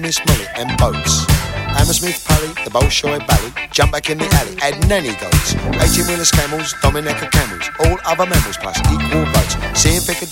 Miss Molly, and boats. Hammersmith Pally, the Bolshoi Bally, jump back in the alley, add nanny goats, 18 wheelers camels, Dominica camels, all other mammals plus equal votes. Seeing Piccadilly,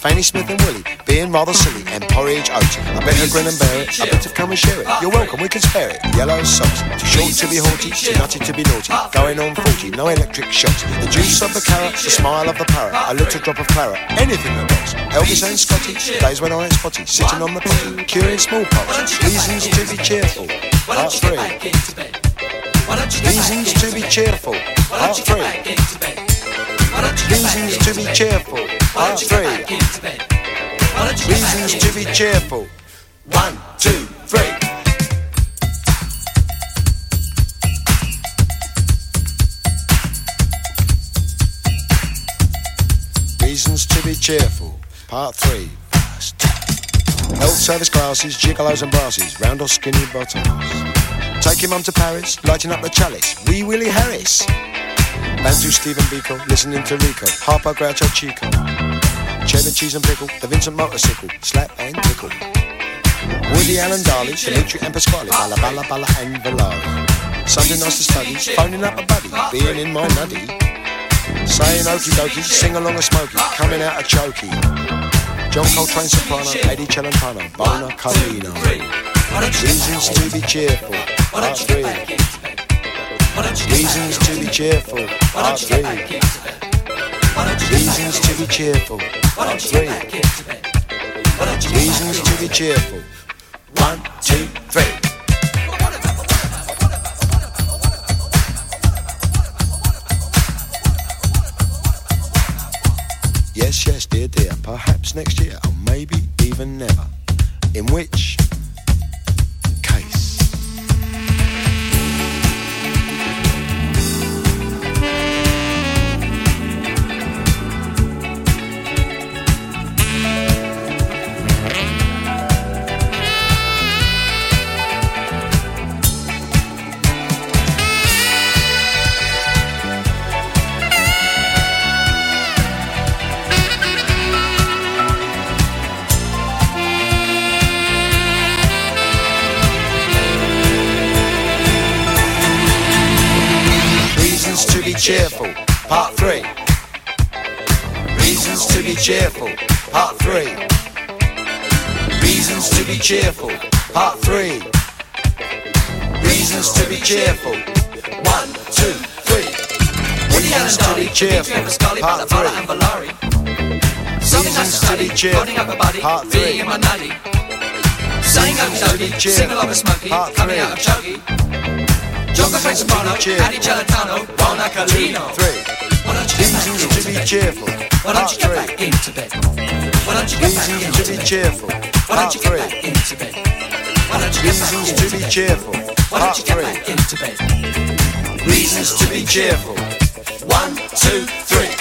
Fanny Smith and Willie, being rather silly, and porridge oats. I better grin and bear it, I better come and share it. You're welcome, we can spare it. Yellow socks, too short to be haughty, too nutty to be naughty. Going on 40, no electric shocks. The juice of the carrot, the smile of the parrot, a little drop of claret, anything that works. Elvis and Scotty, days when I ain't spotty, sitting on the potty, curing smallpox. Reasons to be cheerful. Part three. Reasons to be cheerful. Part three. Reasons to be cheerful. Part three. Reasons to be cheerful. One, two, three. Reasons to be cheerful. Part three. Health service glasses, gigolos and brasses, round or skinny bottoms. Take Taking mum to Paris, lighting up the chalice. Wee Willie Harris. Bantu Stephen Biko, listening to Rico. Harpo Groucho Chico. Cheddar cheese and pickle, the Vincent motorcycle. Slap and tickle. Woody Allen Darley, Dimitri and Pasquale. Balla Balla Balla and Valari. Something nice to study, phoning up a buddy, being in my nuddy, Saying okie dokie, sing along a smoky, coming out a chokey. John Coltrane soprano, Eddie Celentano, Bona Carlino. Reasons to be cheerful, part three. Reasons to be cheerful, part. Reasons to be cheerful, part. Reasons to be cheerful. One, two, three. Yes, yes, dear, dear. Perhaps next year, or maybe even never. In which cheerful, part three. Reasons to be cheerful, part three. Reasons to be cheerful, part three. Reasons to be cheerful. One, two, three. Reasons to be cheerful, part three. Reasons to be cheerful, part three. Saying dokie, cheerful, sing along part coming out of Chokey. Jongo Frank Reasons to be Soprano, cheerful. Addy Celentano, Bona Carlino. Three. Why don't you get back into to be bed? cheerful, Why don't you get back into bed? Why don't you get back Reasons into to be cheerful, Why don't you get back into bed? Why don't you get back Reasons into to be cheerful, Why don't you get back into bed? Reasons to be cheerful. One, two, three.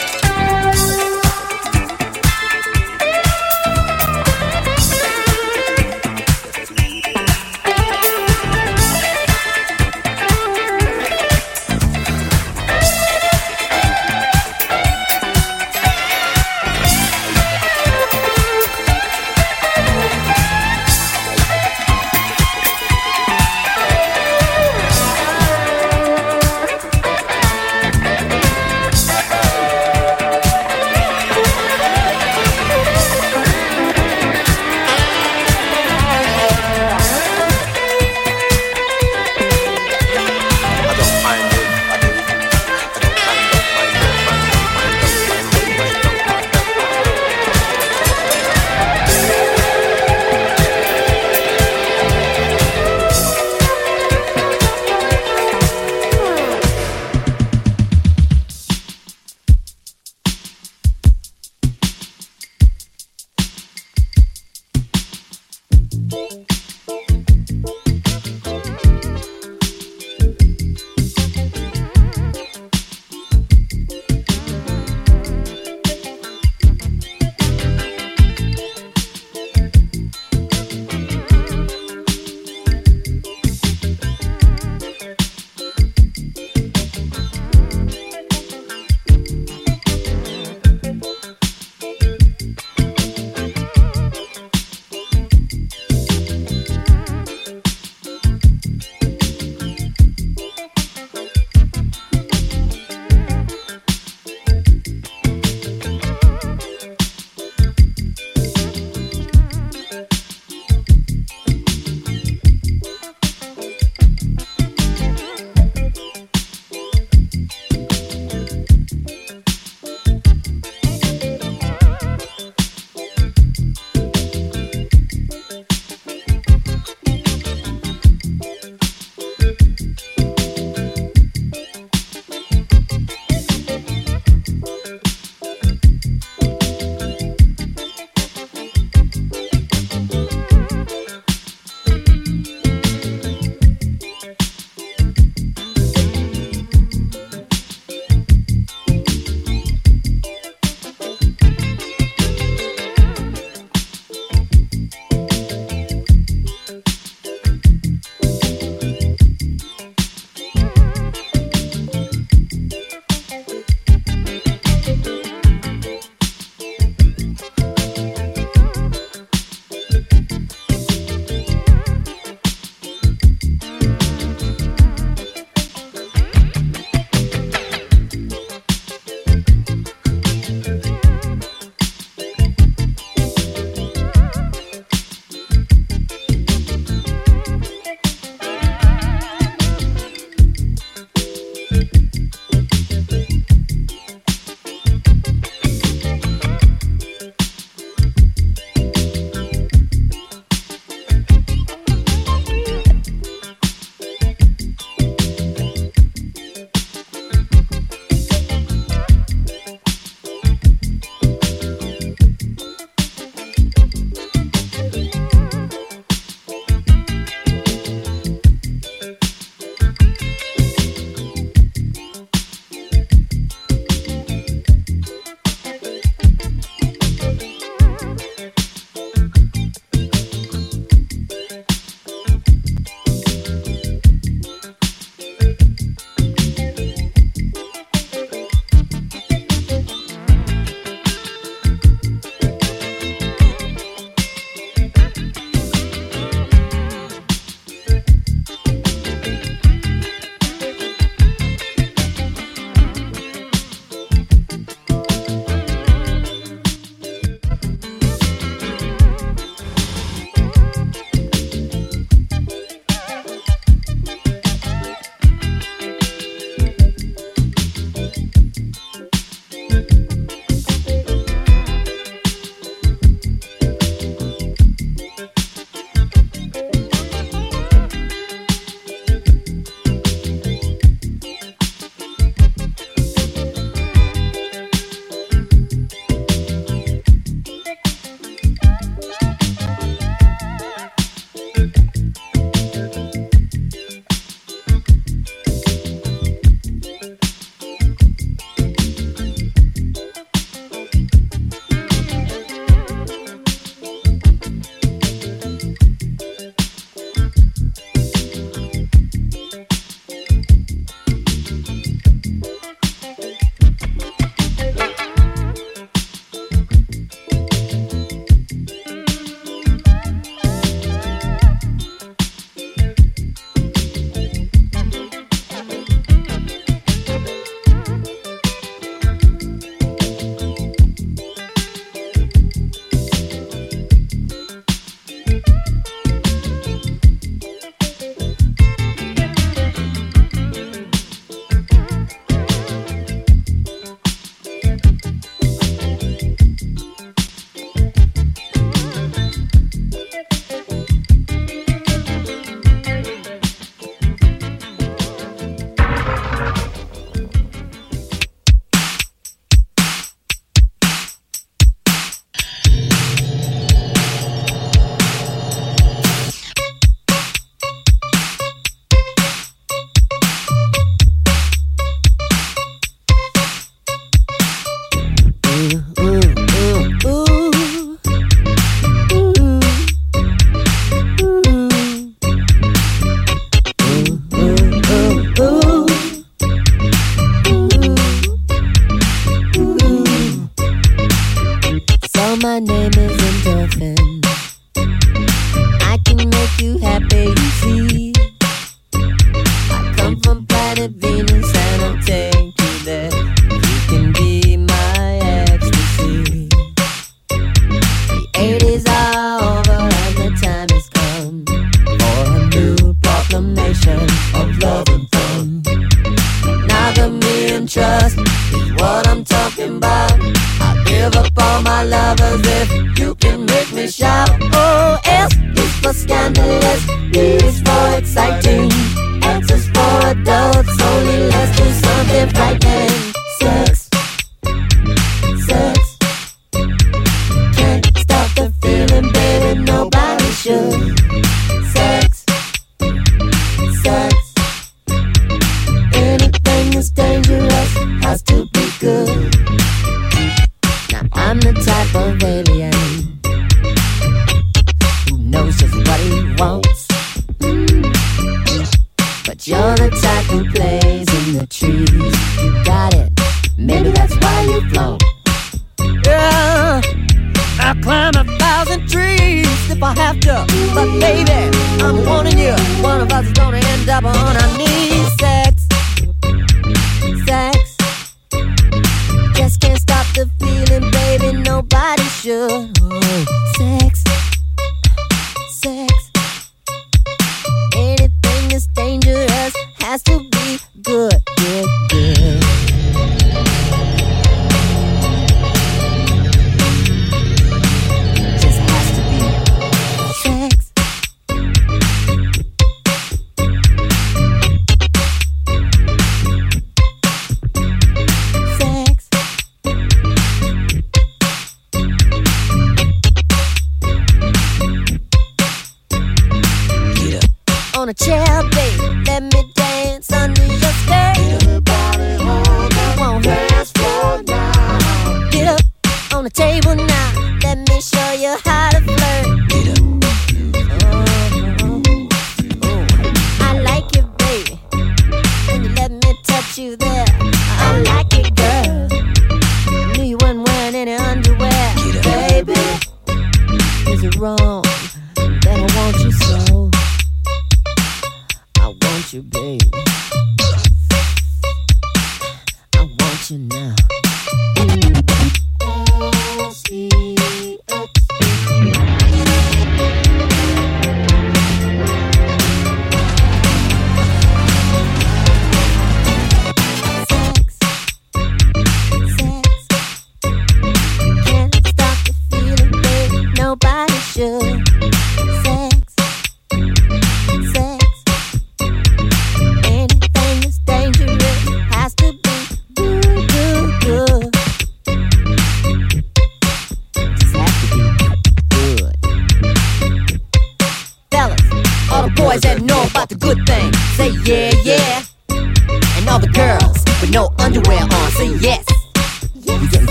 真的。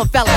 Keep that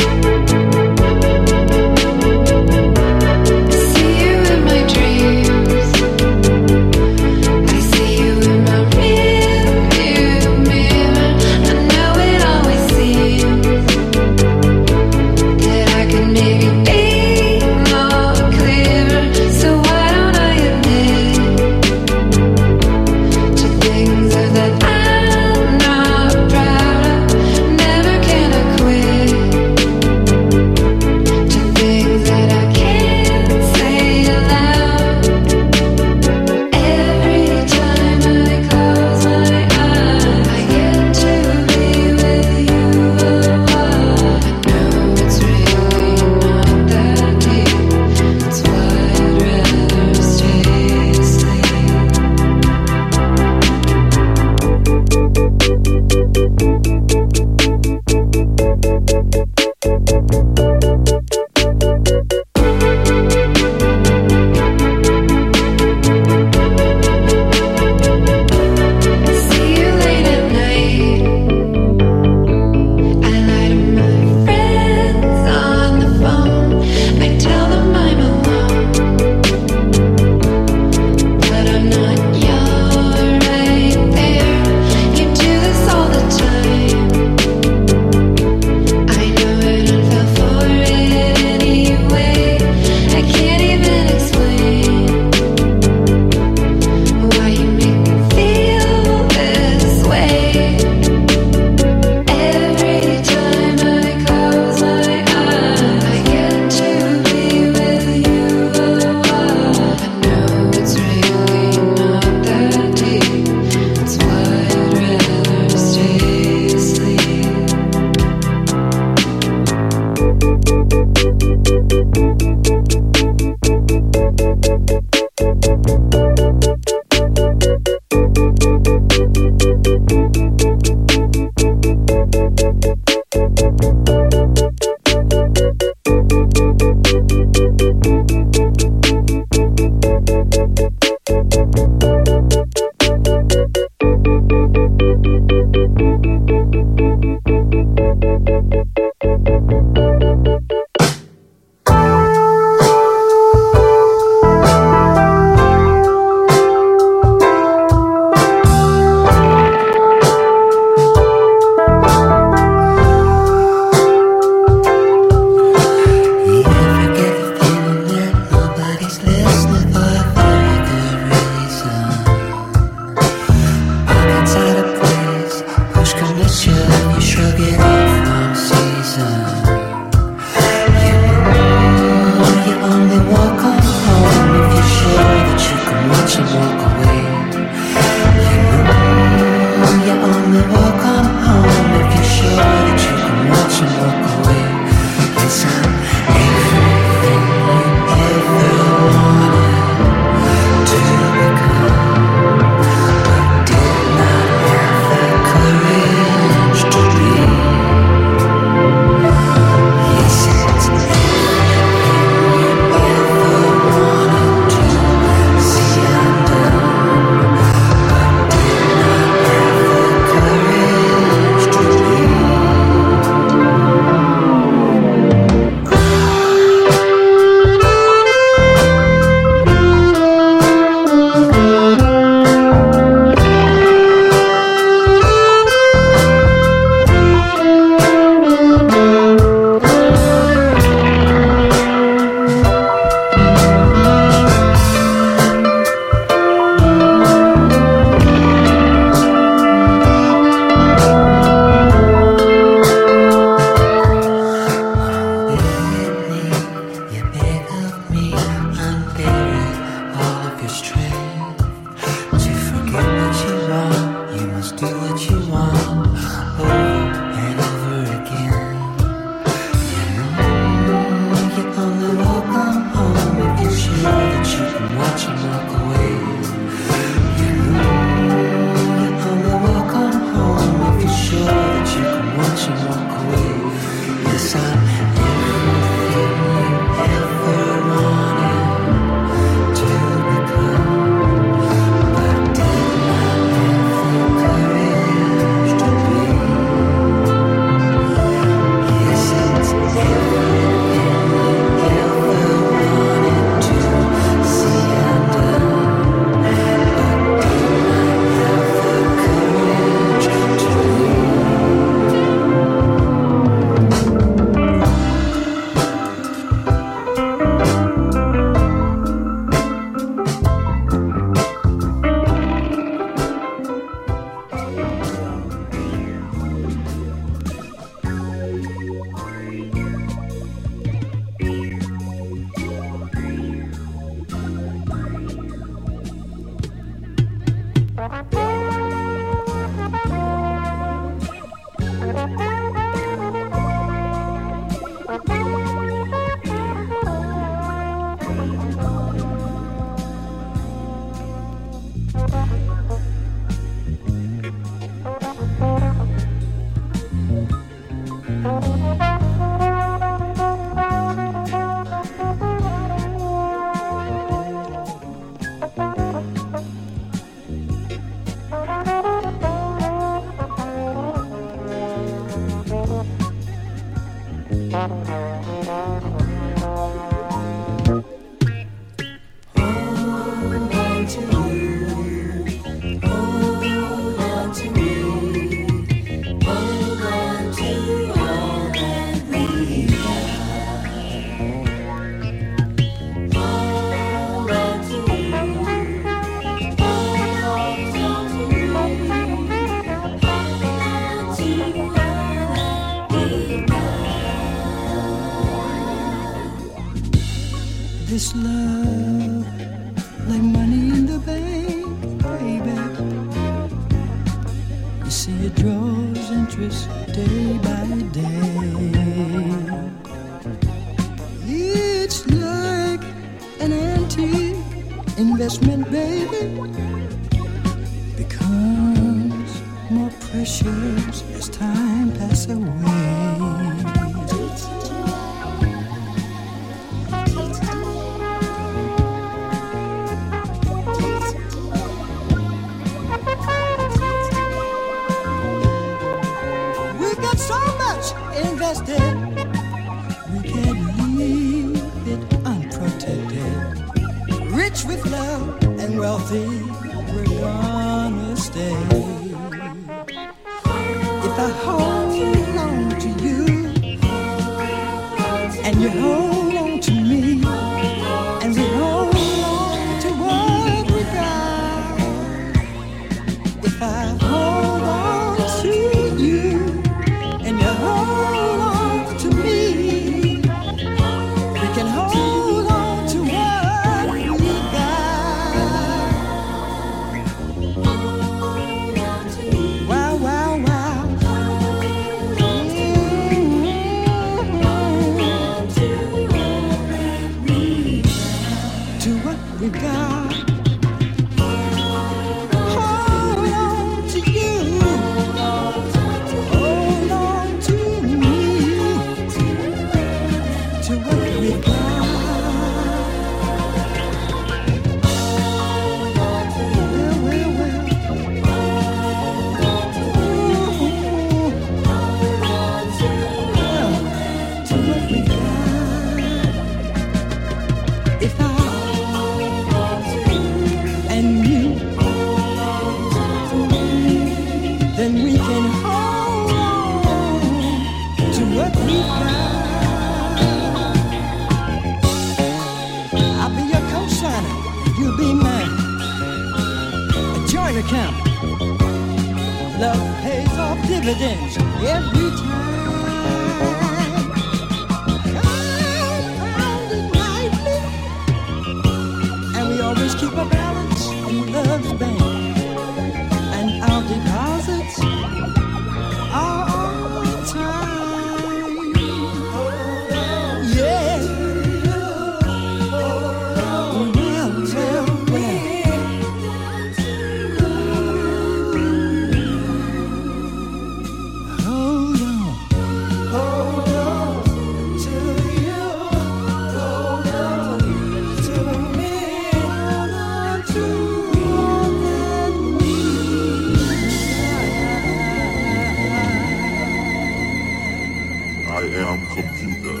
I am computer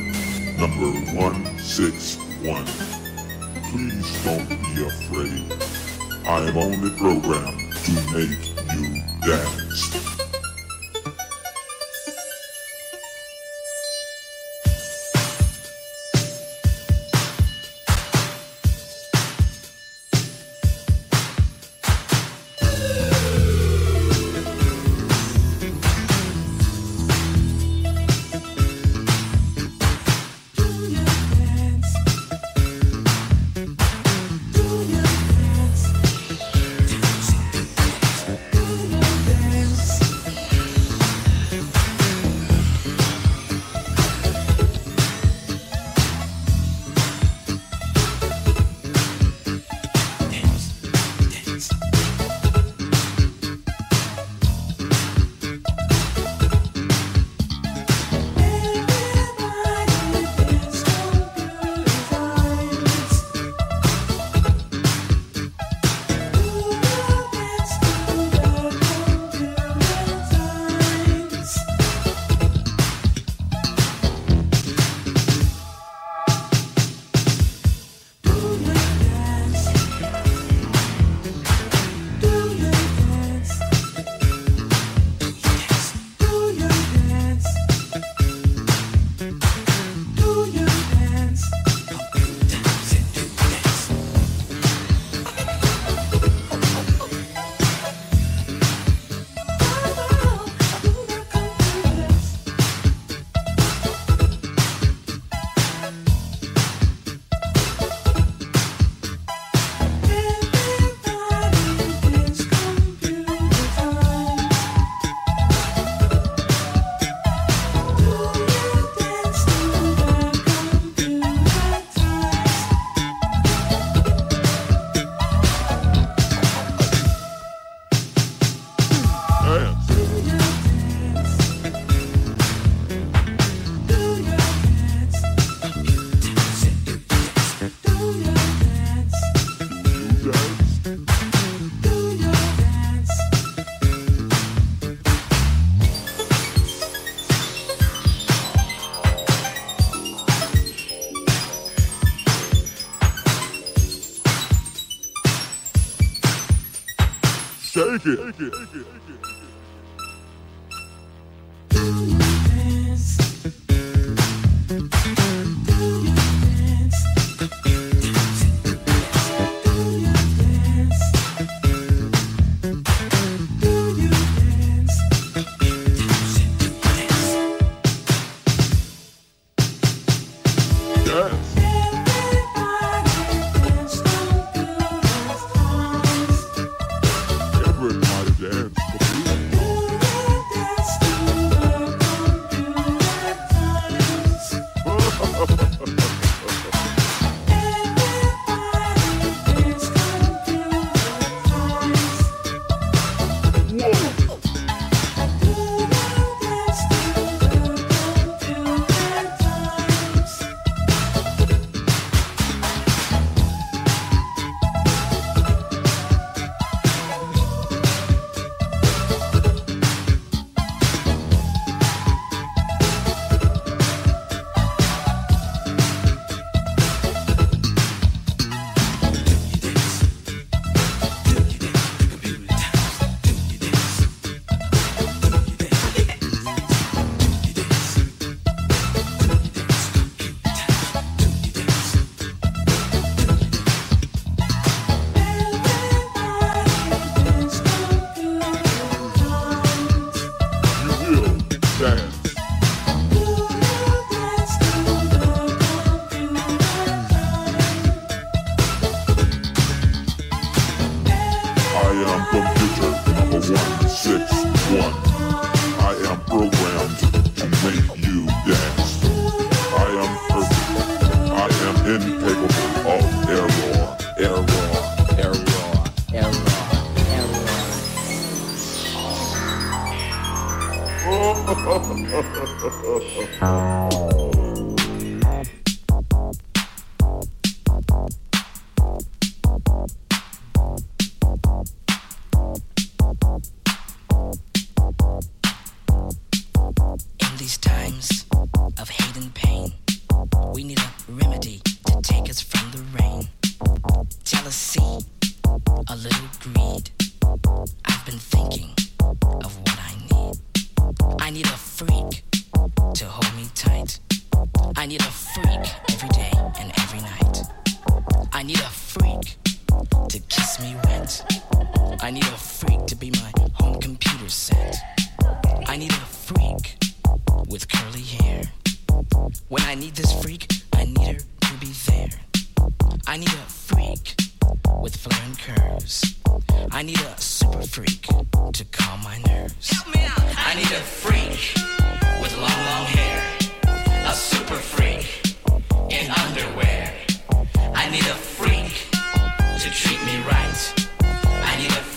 number 161. Please don't be afraid. I am only programmed to make you dance. It. Shake it. When I need this freak, I need her to be there. I need a freak with flowing curves. I need a super freak to calm my nerves. Help me out. I need a freak with long, long hair. A super freak in underwear. I need a freak to treat me right. I need a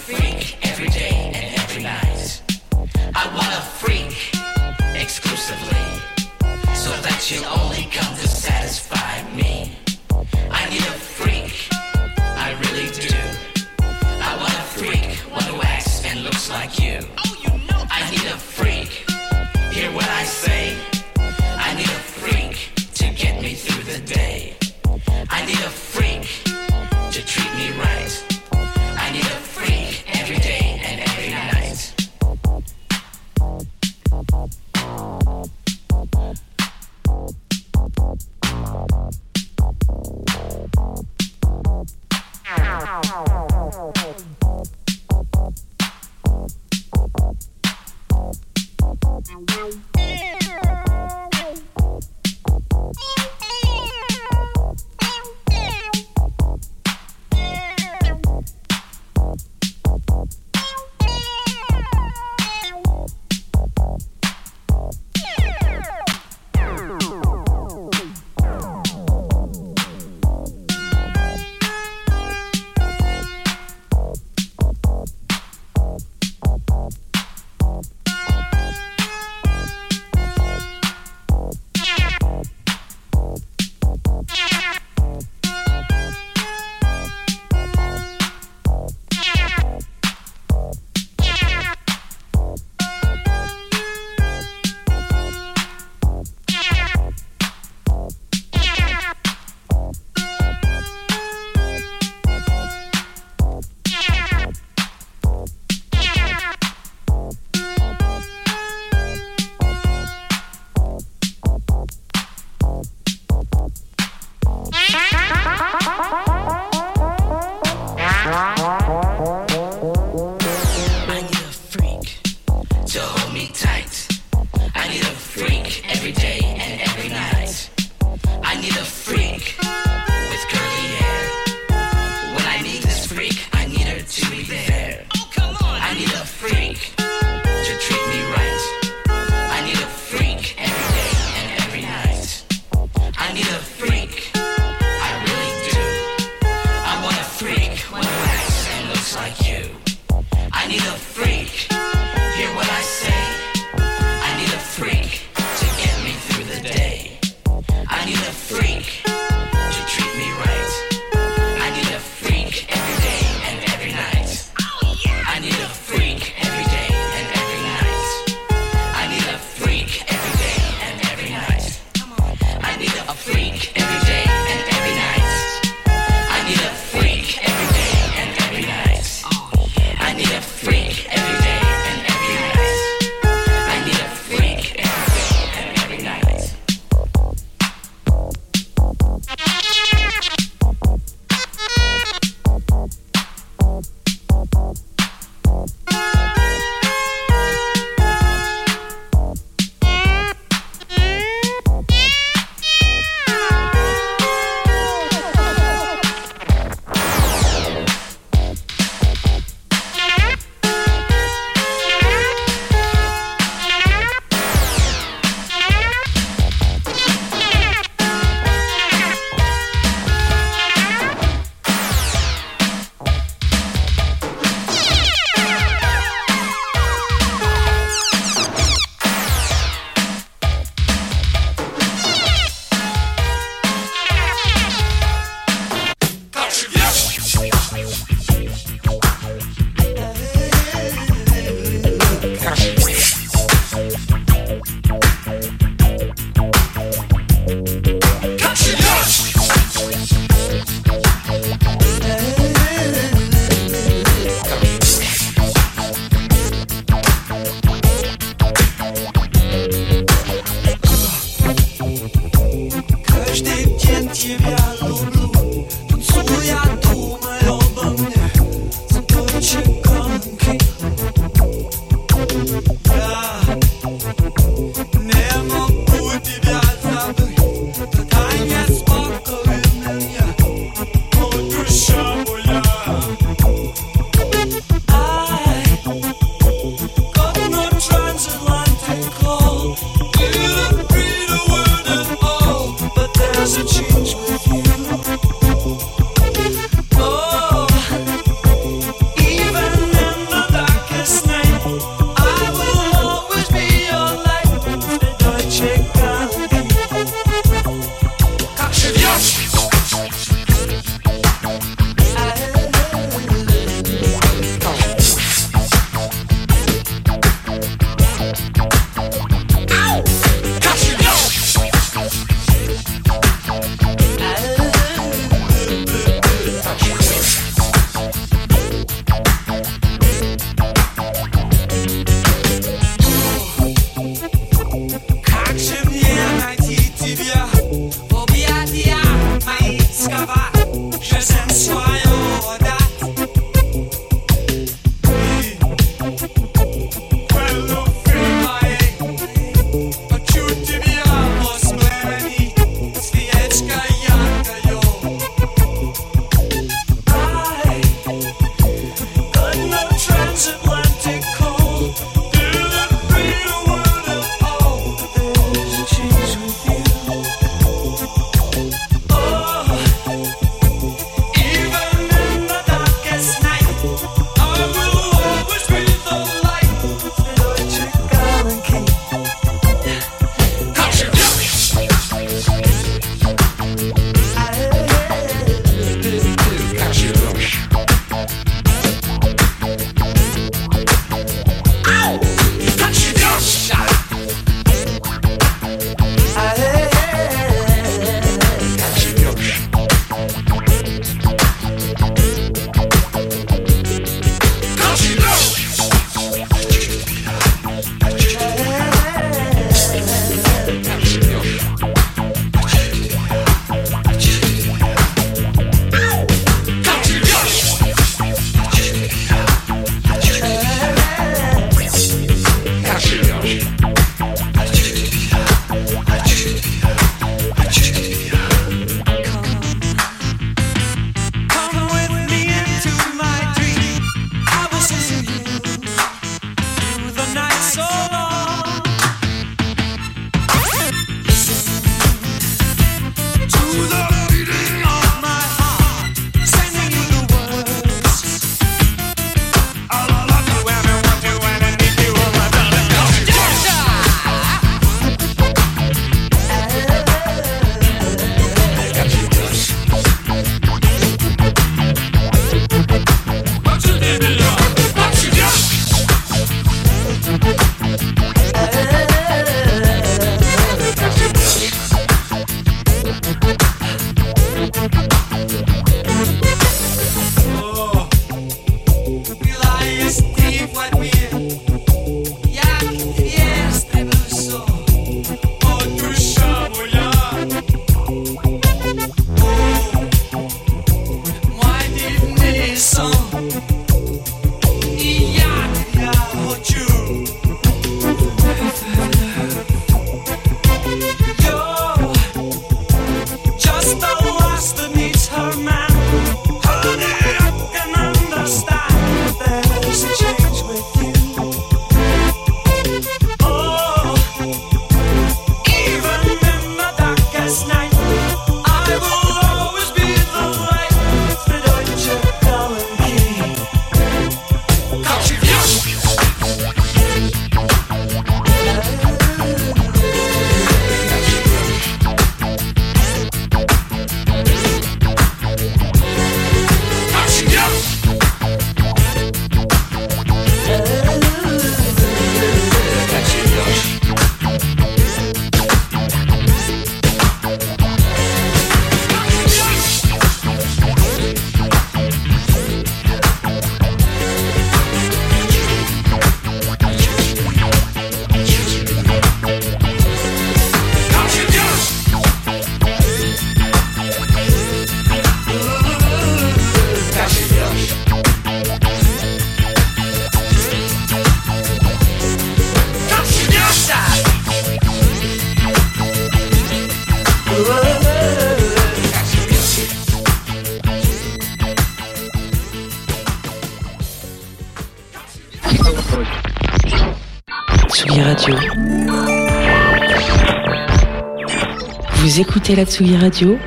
Tsugi Radio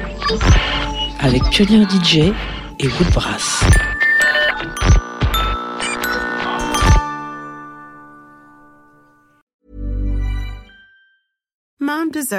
avec Pionnier DJ et Woodbrass.